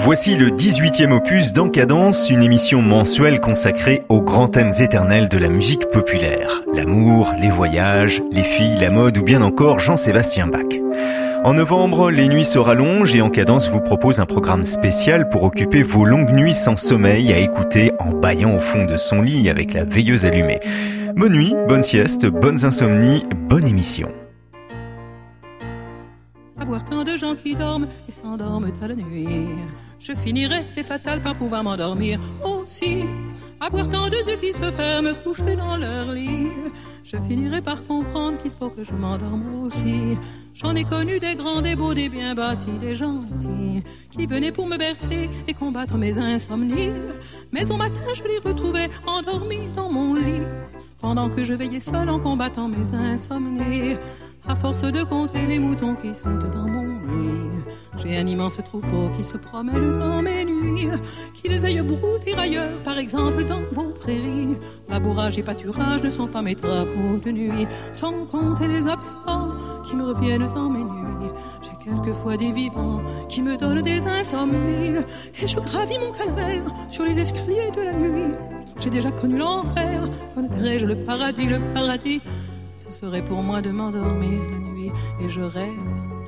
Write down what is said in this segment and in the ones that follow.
Voici le 18e opus d'Encadence, une émission mensuelle consacrée aux grands thèmes éternels de la musique populaire. L'amour, les voyages, les filles, la mode ou bien encore Jean-Sébastien Bach. En novembre, les nuits se rallongent et Encadence vous propose un programme spécial pour occuper vos longues nuits sans sommeil à écouter en baillant au fond de son lit avec la veilleuse allumée. Bonne nuit, bonne sieste, bonnes insomnies, bonne émission. Je finirai, c'est fatal, par pouvoir m'endormir aussi. Avoir tant de yeux qui se ferment, couchés dans leur lit. Je finirai par comprendre qu'il faut que je m'endorme aussi. J'en ai connu des grands, des beaux, des bien bâtis, des gentils, qui venaient pour me bercer et combattre mes insomnies. Mais au matin, je les retrouvais endormis dans mon lit, pendant que je veillais seul en combattant mes insomnies. À force de compter les moutons qui sont dans mon lit, j'ai un immense troupeau qui se promène dans mes nuits, qu'ils aillent brouter ailleurs, par exemple dans vos prairies. Labourage et pâturage ne sont pas mes travaux de nuit, sans compter les absents qui me reviennent dans mes nuits. J'ai quelquefois des vivants qui me donnent des insomnies, et je gravis mon calvaire sur les escaliers de la nuit. J'ai déjà connu l'enfer, connaîtrai-je le paradis, le paradis? Serait pour moi de m'endormir la nuit et je rêve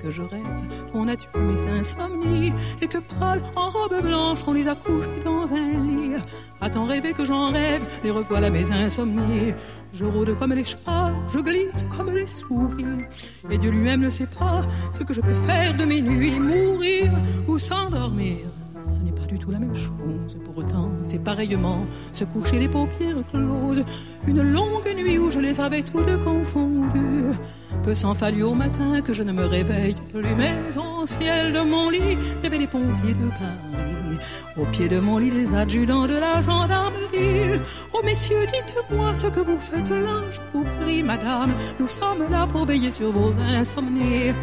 que je rêve qu'on a tué mes insomnies et que pâle en robe blanche on les a couchés dans un lit. A-t-on rêvé que j'en rêve, les revoilà mes insomnies. Je rôde comme les chats, je glisse comme les souris. Et Dieu lui-même ne sait pas ce que je peux faire de mes nuits, mourir ou s'endormir ce n'est pas du tout la même chose. Pour autant, c'est pareillement se coucher les paupières closes. Une longue nuit où je les avais toutes confondues. Peu s'en fallu au matin que je ne me réveille plus. Mais au ciel de mon lit, il y les pompiers de Paris. Au pied de mon lit, les adjudants de la gendarmerie. Oh messieurs, dites-moi ce que vous faites là, je vous prie, madame. Nous sommes là pour veiller sur vos insomnies.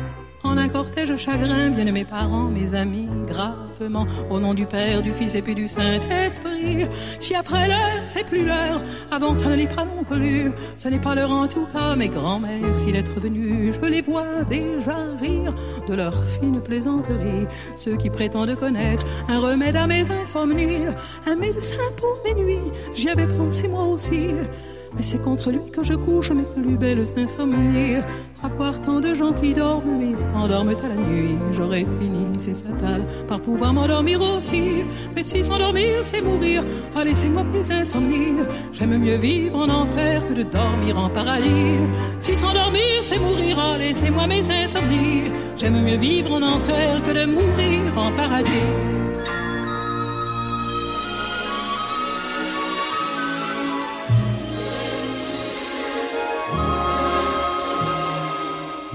En un cortège chagrin viennent mes parents, mes amis, gravement, au nom du Père, du Fils et puis du Saint-Esprit. Si après l'heure, c'est plus l'heure, avant ça ne l'est pas non plus, ce n'est pas l'heure en tout cas, mes grands-mères, s'il est revenu, je les vois déjà rire de leur fine plaisanterie. Ceux qui prétendent connaître un remède à mes insomnies, un médecin pour mes nuits, j'y avais pensé moi aussi. Mais c'est contre lui que je couche mes plus belles insomnies. Avoir tant de gens qui dorment mais s'endorment à la nuit. J'aurais fini, c'est fatal, par pouvoir m'endormir aussi. Mais si s'endormir, c'est mourir, allez, c'est moi mes insomnies. J'aime mieux vivre en enfer que de dormir en paradis. Si s'endormir, c'est mourir, allez, c'est moi mes insomnies. J'aime mieux vivre en enfer que de mourir en paradis.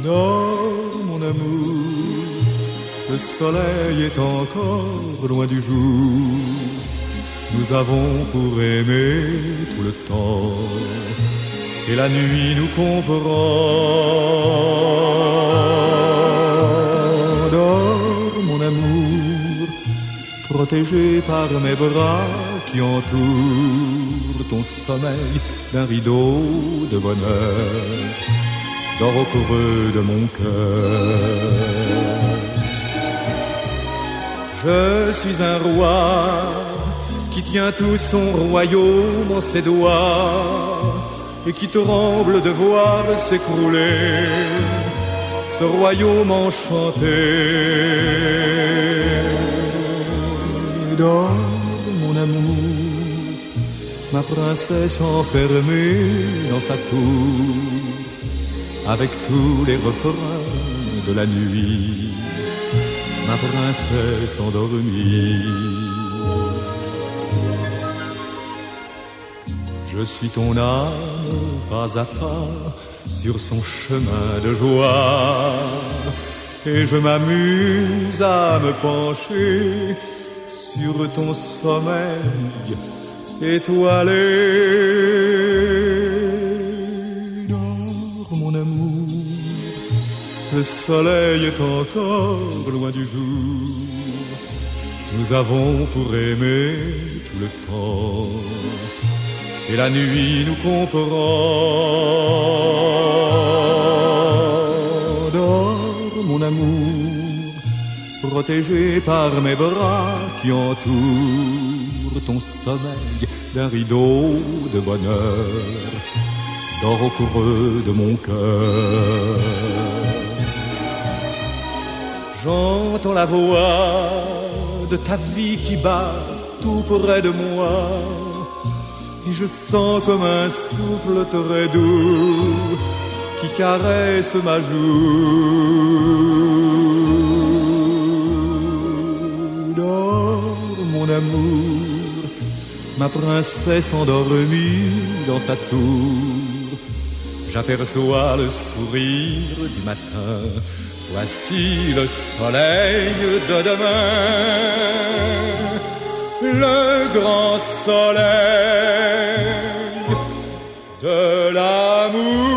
Dors mon amour, le soleil est encore loin du jour. Nous avons pour aimer tout le temps, et la nuit nous comprend. Dors mon amour, protégé par mes bras qui entourent ton sommeil d'un rideau de bonheur dors au creux de mon cœur. Je suis un roi qui tient tout son royaume en ses doigts et qui tremble de voir s'écrouler ce royaume enchanté. Dors, mon amour, ma princesse enfermée dans sa tour avec tous les refrains de la nuit, ma princesse endormie. Je suis ton âme pas à pas sur son chemin de joie et je m'amuse à me pencher sur ton sommeil étoilé. le soleil est encore loin du jour. Nous avons pour aimer tout le temps, et la nuit nous comprend. Dors, mon amour, protégé par mes bras qui entourent ton sommeil d'un rideau de bonheur. Dors au creux de mon cœur. J'entends la voix de ta vie qui bat tout près de moi. Et je sens comme un souffle très doux qui caresse ma joue. Dors, mon amour, ma princesse endormie dans sa tour. J'aperçois le sourire du matin Voici le soleil de demain, le grand soleil de l'amour.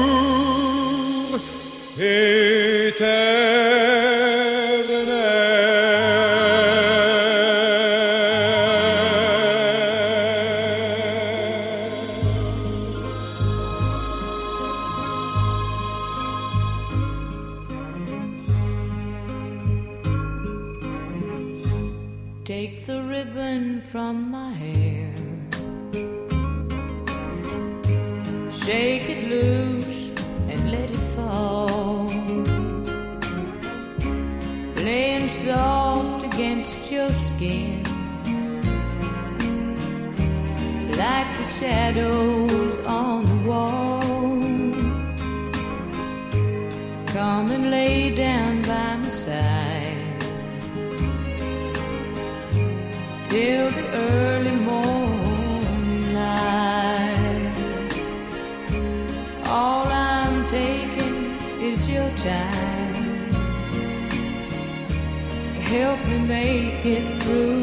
it through.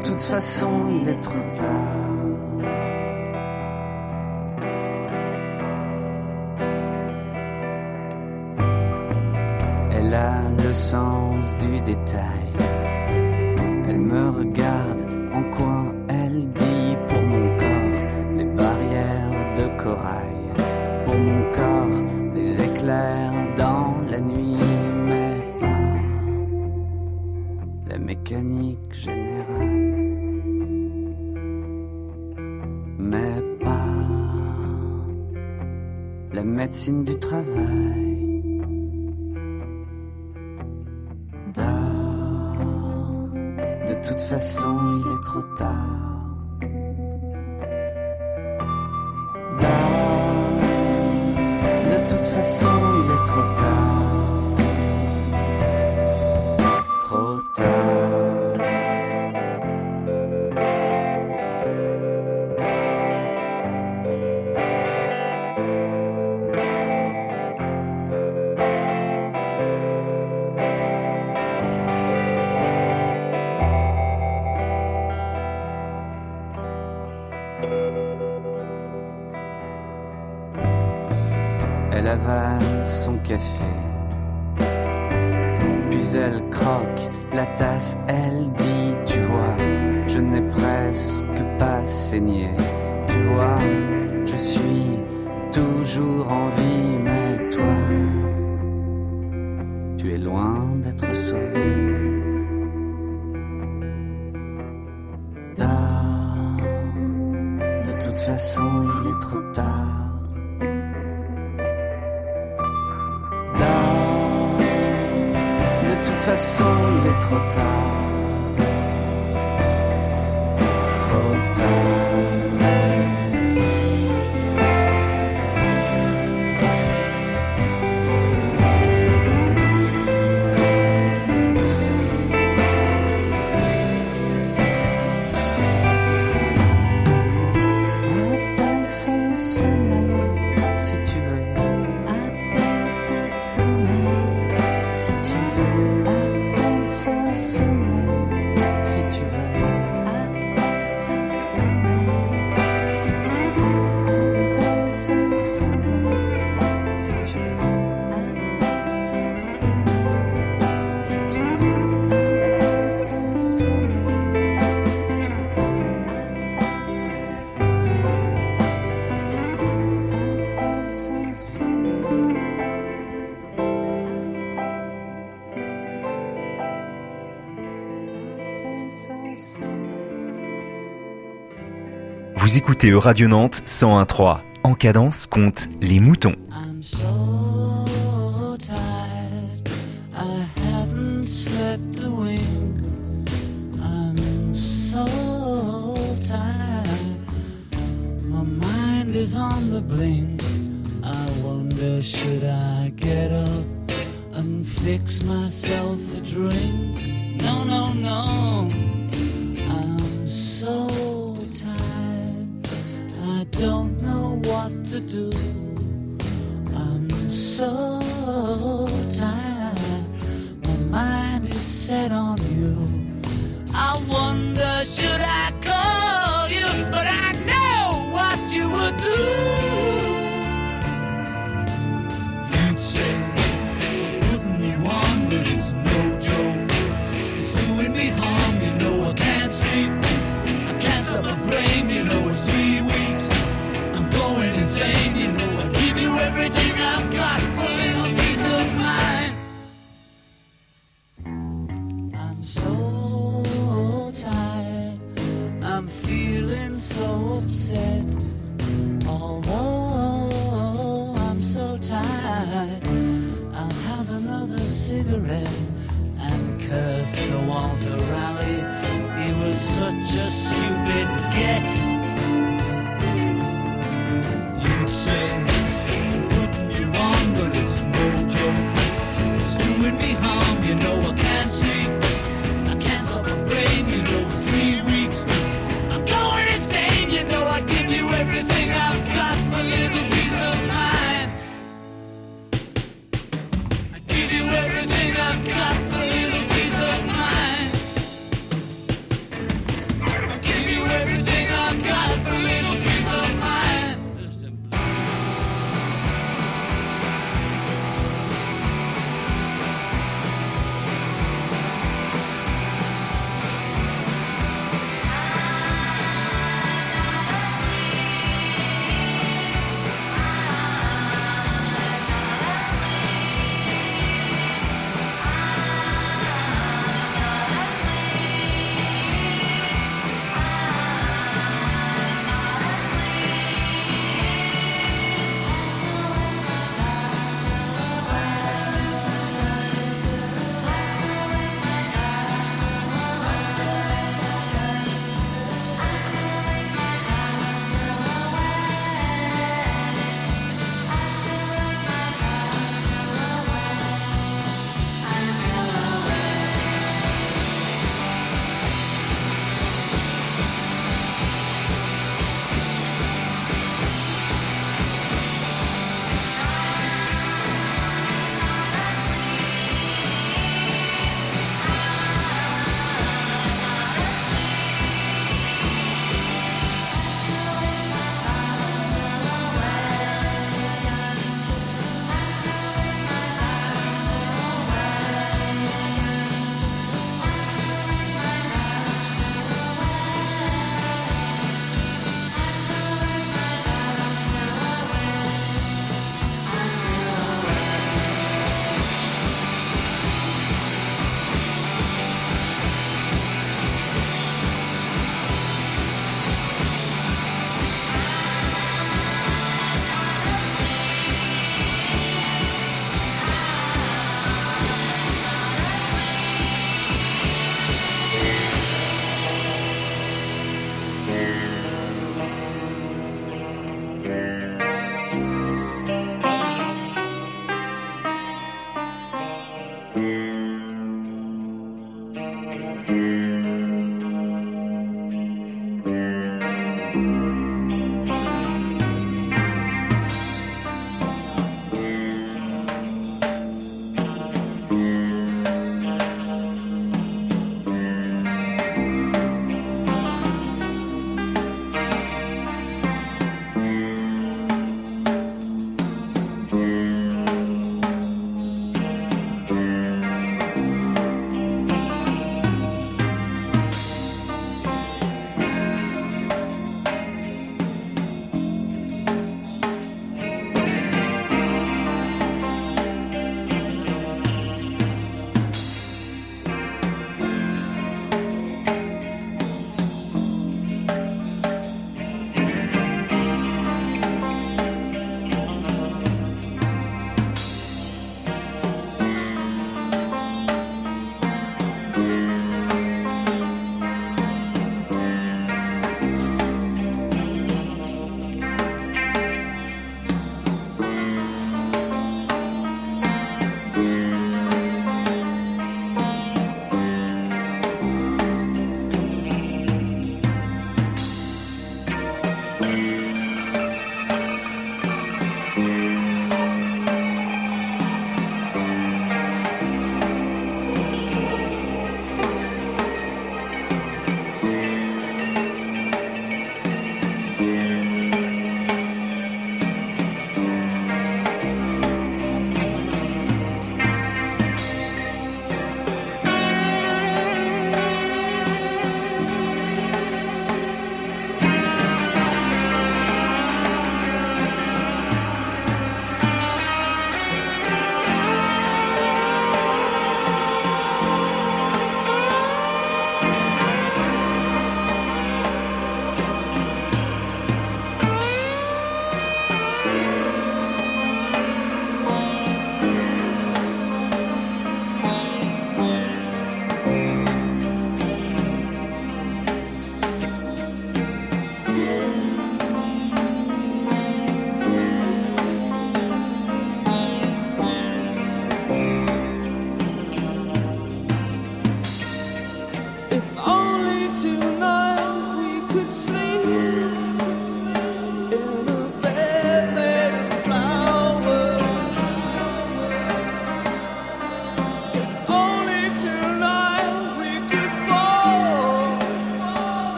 toute façon, il est trop tard. Elle a le sens du détail. Elle me regarde en coin De toute façon, il est trop tard. De toute façon, il est trop tard. écoutez Radio Nantes 101.3. En cadence compte les moutons.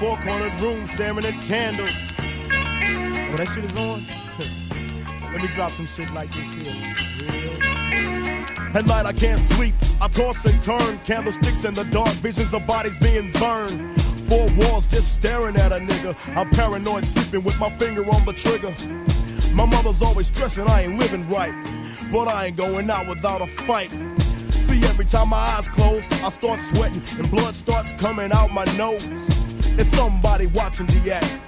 Alone in my four cornered room staring at candles. Oh, that shit is on? Let me drop some shit like this here. Real At night I can't sleep. I toss and turn. Candlesticks in the dark, visions of bodies being burned. Four walls just staring at a nigga. I'm paranoid, sleeping with my finger on the trigger. My mother's always stressing I ain't living right. But I ain't going out without a fight. See, every time my eyes close, I start sweating and blood starts coming out my nose. It's somebody watching the act.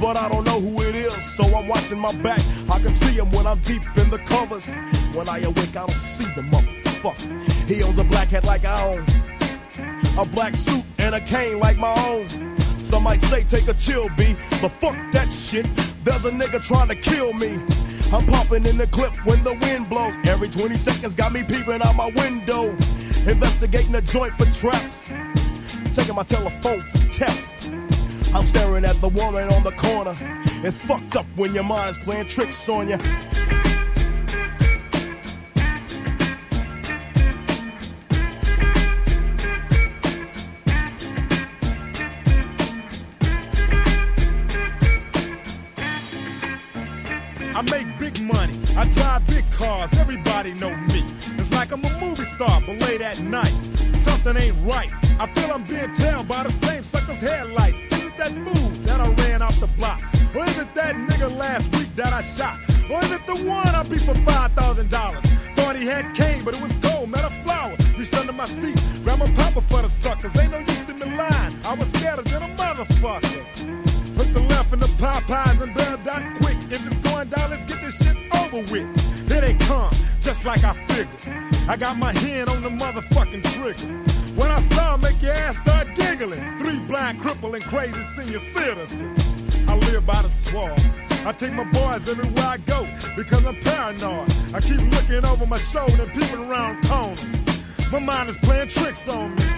But I don't know who it is, so I'm watching my back. I can see him when I'm deep in the covers. When I awake, I don't see the motherfucker. He owns a black hat like I own, a black suit and a cane like my own. Some might say take a chill, B, but fuck that shit. There's a nigga trying to kill me. I'm popping in the clip when the wind blows. Every 20 seconds got me peeping out my window. Investigating the joint for traps. Taking my telephone for taps. I'm staring at the woman on the corner. It's fucked up when your mind is playing tricks on you. I make big money. I drive big cars. Everybody know me. It's like I'm a movie star, but late at night, something ain't right. I feel I'm being tailed by the same sucker's headlights. That fool that I ran off the block? Or is it that nigga last week that I shot? Or is it the one I beat for five thousand dollars? Thought he had cane, but it was gold, not a flower. Reached under my seat, grabbed my papa for the suckers. Ain't no use to me lying. I was scared than a motherfucker. Put the left in the Popeyes and bail down quick. If it's going down, let's get this shit over with. Here they come, just like I figured. I got my hand on the motherfucking trigger. When I saw 'em, make your ass start giggling. Three blind, crippled, and crazy senior citizens. I live by the swamp. I take my boys everywhere I go because I'm paranoid. I keep looking over my shoulder and peeping around corners. My mind is playing tricks on me.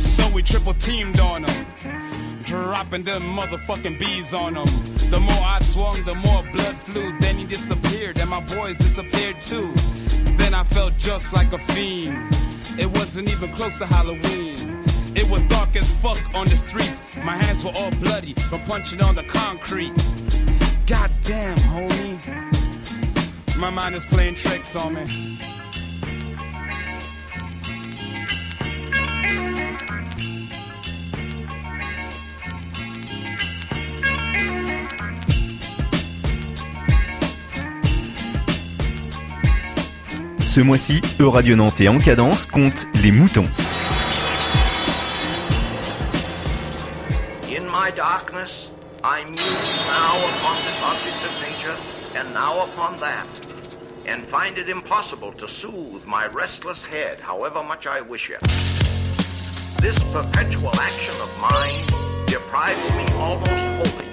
So we triple teamed on him, dropping them motherfucking bees on him. The more I swung, the more blood flew. Then he disappeared, and my boys disappeared too. Then I felt just like a fiend. It wasn't even close to Halloween. It was dark as fuck on the streets. My hands were all bloody from punching on the concrete. Goddamn, homie. My mind is playing tricks on me. Ce mois-ci, Euradio Nantais en cadence compte les moutons. In my darkness, I muse now upon this object of nature, and now upon that, and find it impossible to soothe my restless head, however much I wish it. This perpetual action of mine deprives me almost wholly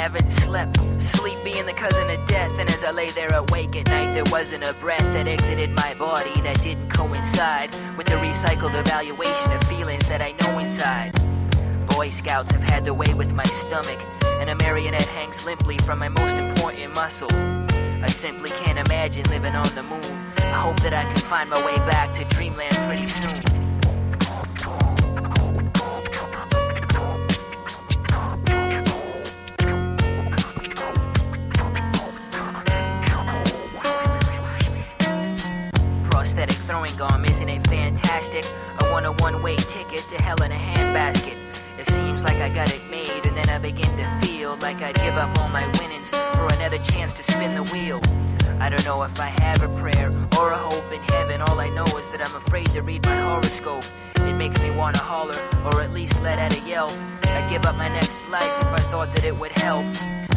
haven't slept. Sleep being the cousin of death, and as I lay there awake at night, there wasn't a breath that exited my body that didn't coincide with the recycled evaluation of feelings that I know inside. Boy Scouts have had their way with my stomach, and a marionette hangs limply from my most important muscle. I simply can't imagine living on the moon. I hope that I can find my way back to dreamland pretty soon. Throwing arm, isn't it fantastic? I want a one-way ticket to hell in a handbasket. It seems like I got it made, and then I begin to feel like I'd give up all my winnings for another chance to spin the wheel. I don't know if I have a prayer or a hope in heaven. All I know is that I'm afraid to read my horoscope. It makes me wanna holler, or at least let out a yell. I'd give up my next life if I thought that it would help.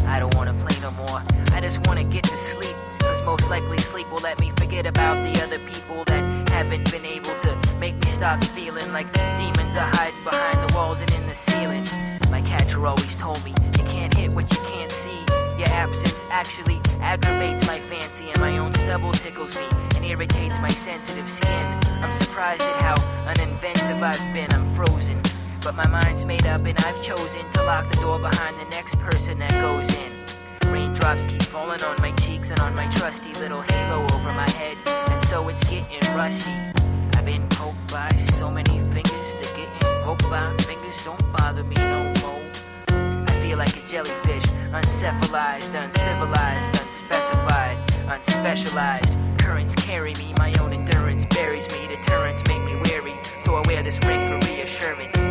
I don't wanna play no more. I just wanna get to sleep. Cause most likely sleep will let me forget about the other people that haven't been able to make me stop feeling like demons are hiding behind the walls and in the ceiling. My catcher always told me, you can't hit what you can't see. Your absence actually aggravates my fancy, and my own stubble tickles me and irritates my sensitive skin. I'm surprised at how uninventive I've been. I'm frozen, but my mind's made up, and I've chosen to lock the door behind the next person that goes in. Raindrops keep falling on my cheeks and on my trusty little halo over my head, so it's getting rusty. I've been poked by so many fingers that getting poked by fingers don't bother me no more. I feel like a jellyfish, uncephalized, uncivilized, unspecified, unspecialized. Currents carry me, my own endurance buries me. Deterrents make me weary, so I wear this ring for reassurance.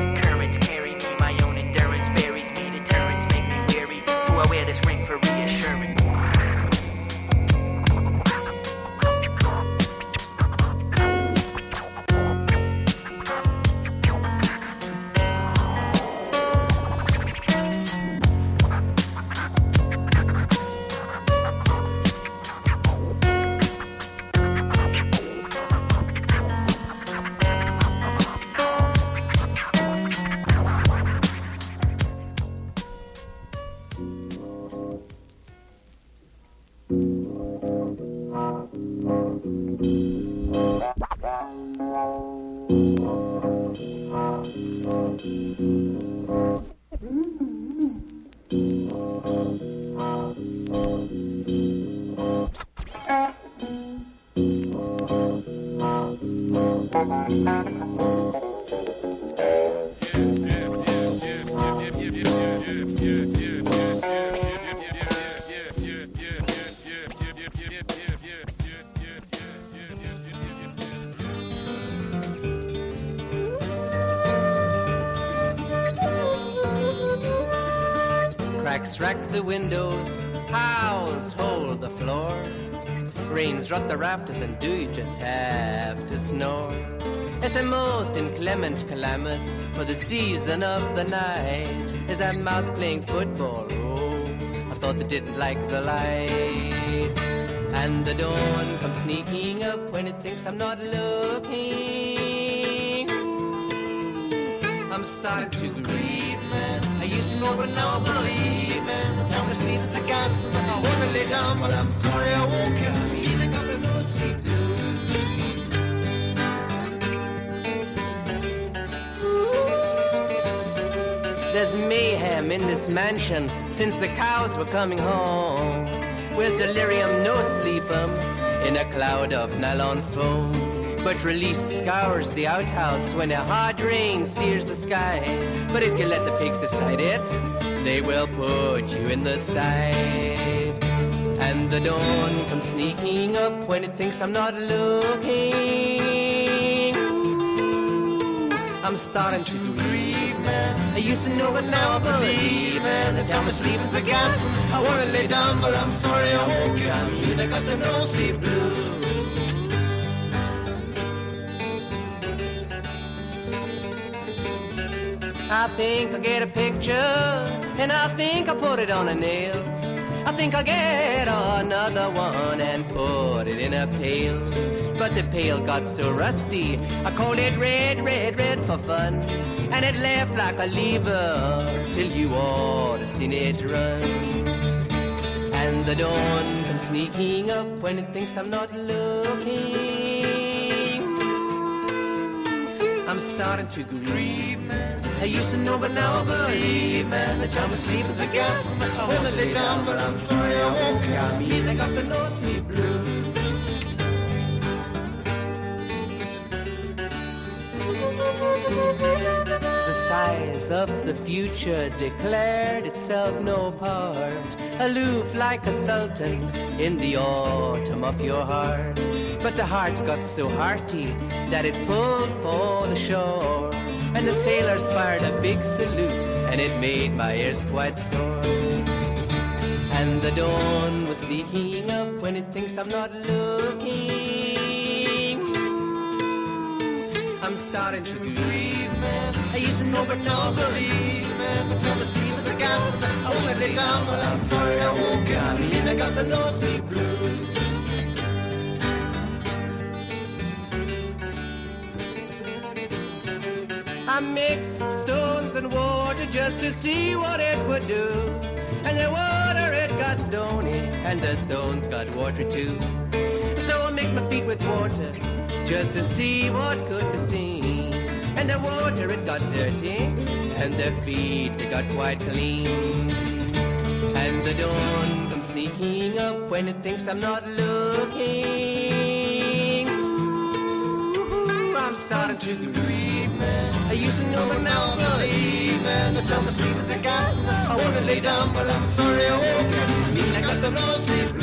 The windows, howls hold the floor. Rains rot the rafters, and do you just have to snore? It's a most inclement climate for the season of the night. Is that mouse playing football? Oh, I thought they didn't like the light. And the dawn comes sneaking up when it thinks I'm not looking. I'm starting to grieve. I used to know, but now I believe, man. The to sleep is a gas. I wanna lay down, but I'm sorry I won't get feeling of the no sleep There's mayhem in this mansion since the cows were coming home. With delirium, no sleep 'em in a cloud of nylon foam. But release scours the outhouse when a hard rain sears the sky. But if you let the pigs decide it, they will put you in the sty. And the dawn comes sneaking up when it thinks I'm not looking. I'm starting to grieve, man. I used to know, but now I believe, man. The time of sleep is a gas. I wanna lay down, but I'm sorry I won't get. I got the no sleep blues. I think I'll get a picture, and I think I'll put it on a nail. I think I'll get another one and put it in a pail. But the pail got so rusty, I called it red, red, red for fun. And it left like a lever till you ought to seen it run. And the dawn comes sneaking up when it thinks I'm not looking. I'm starting to grieve. I used to know, but now I believe, man. The time of sleep is a gas. I wanna lay down, but I'm sorry I won't. I mean, I got the no sleep blues. The size of the future declared itself no part, aloof like a sultan in the autumn of your heart. But the heart got so hearty that it pulled for the shore, and the sailors fired a big salute, and it made my ears quite sore. And the dawn was sneaking up when it thinks I'm not looking. I'm starting to grieve, man. I used to know, but now I believe, man. The time of sleep is a gas. I wanna lay down, but I'm sorry I woke up. I mean, I got the no blues. I mixed stones and water just to see what it would do. And the water it got stony, and the stones got water too. So I mixed my feet with water just to see what could be seen. And the water it got dirty, and the feet they got quite clean. And the dawn comes sneaking up when it thinks I'm not looking. Starting to grieve, man. I used to know, but now I believe, man. The time of sleep is a gas. I wanna lay down, but I'm sorry I woke up. I mean, I got the no sleep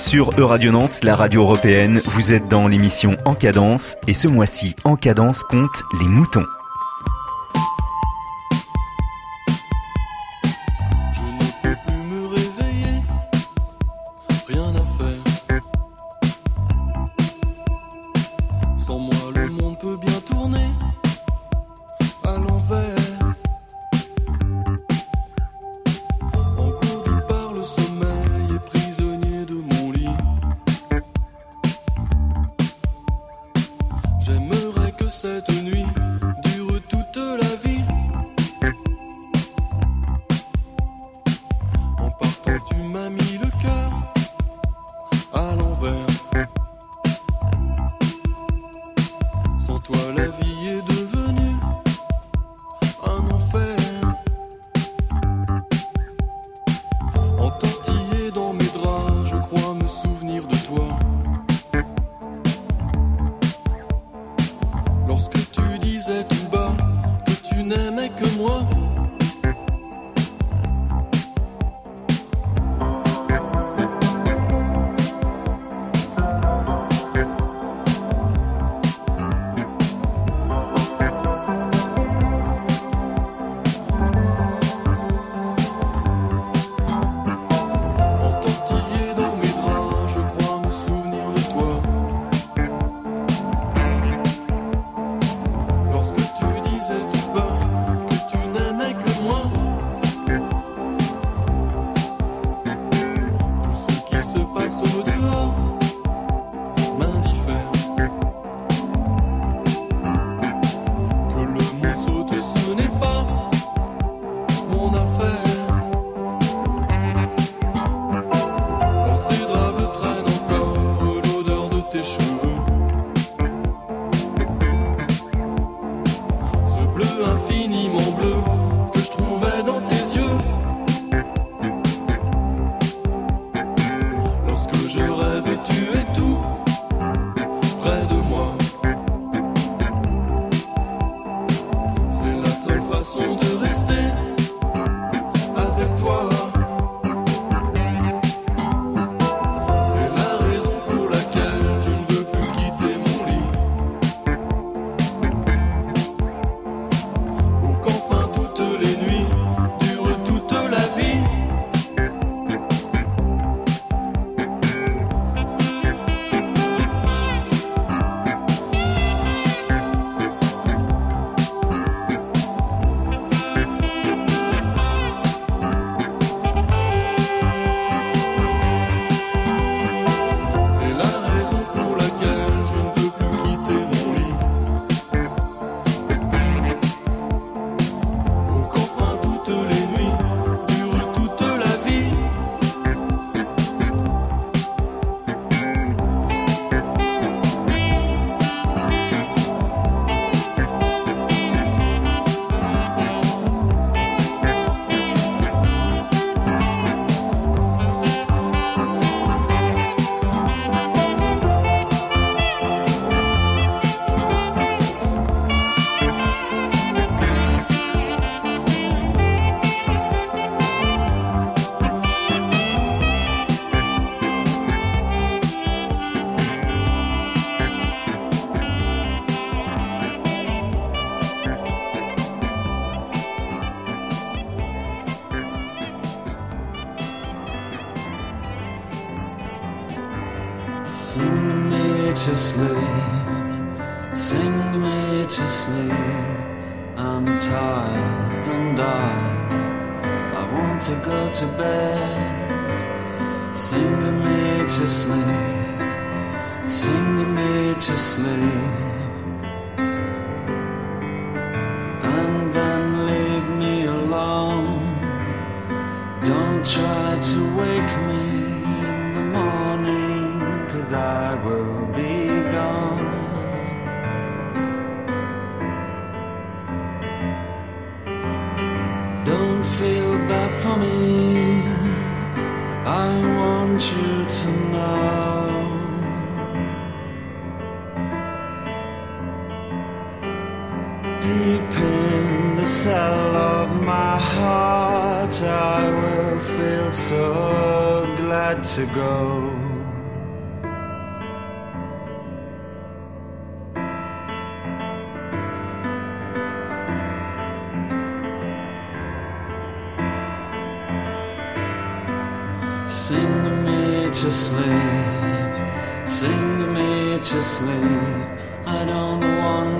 sur E-Radio Nantes, la radio européenne. Vous êtes dans l'émission En Cadence et ce mois-ci, En Cadence compte les moutons.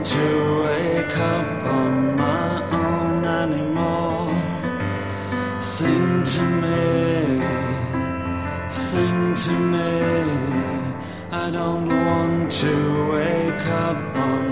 to wake up on my own anymore. Sing to me, sing to me. I don't want to wake up on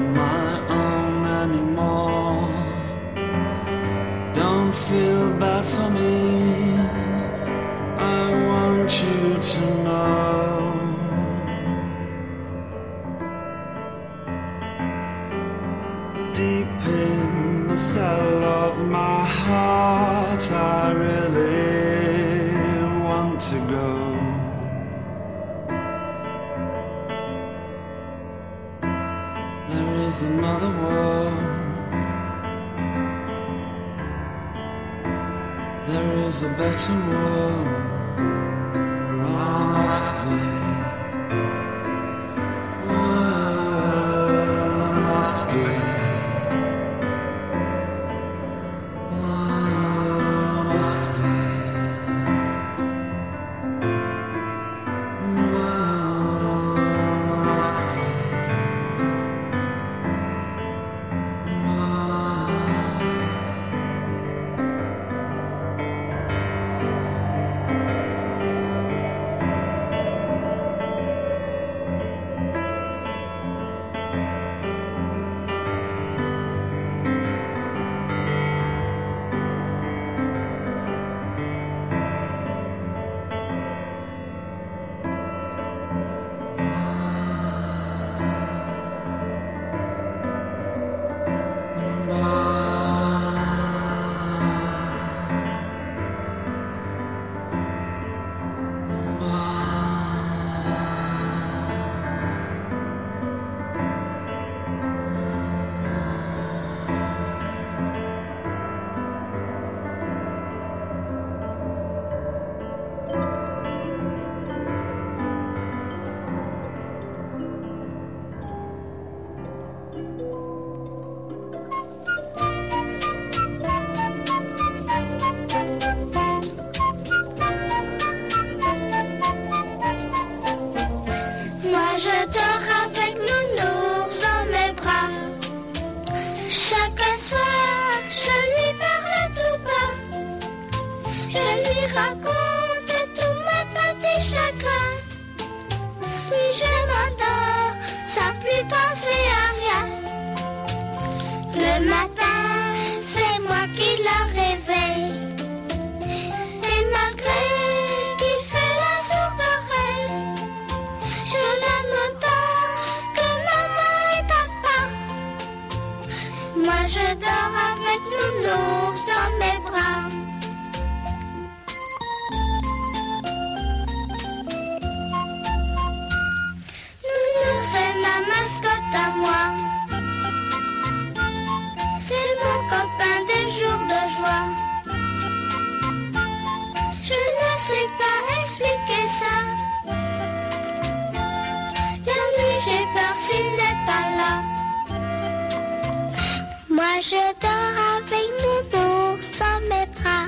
Je dors avec mon ours sans mes bras.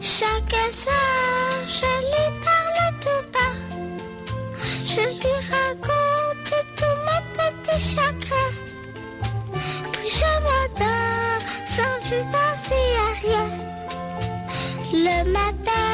Chaque soir, je lui parle tout bas. Je lui raconte tous mes petits chagrins. Puis je m'endors sans lui penser à rien. Le matin,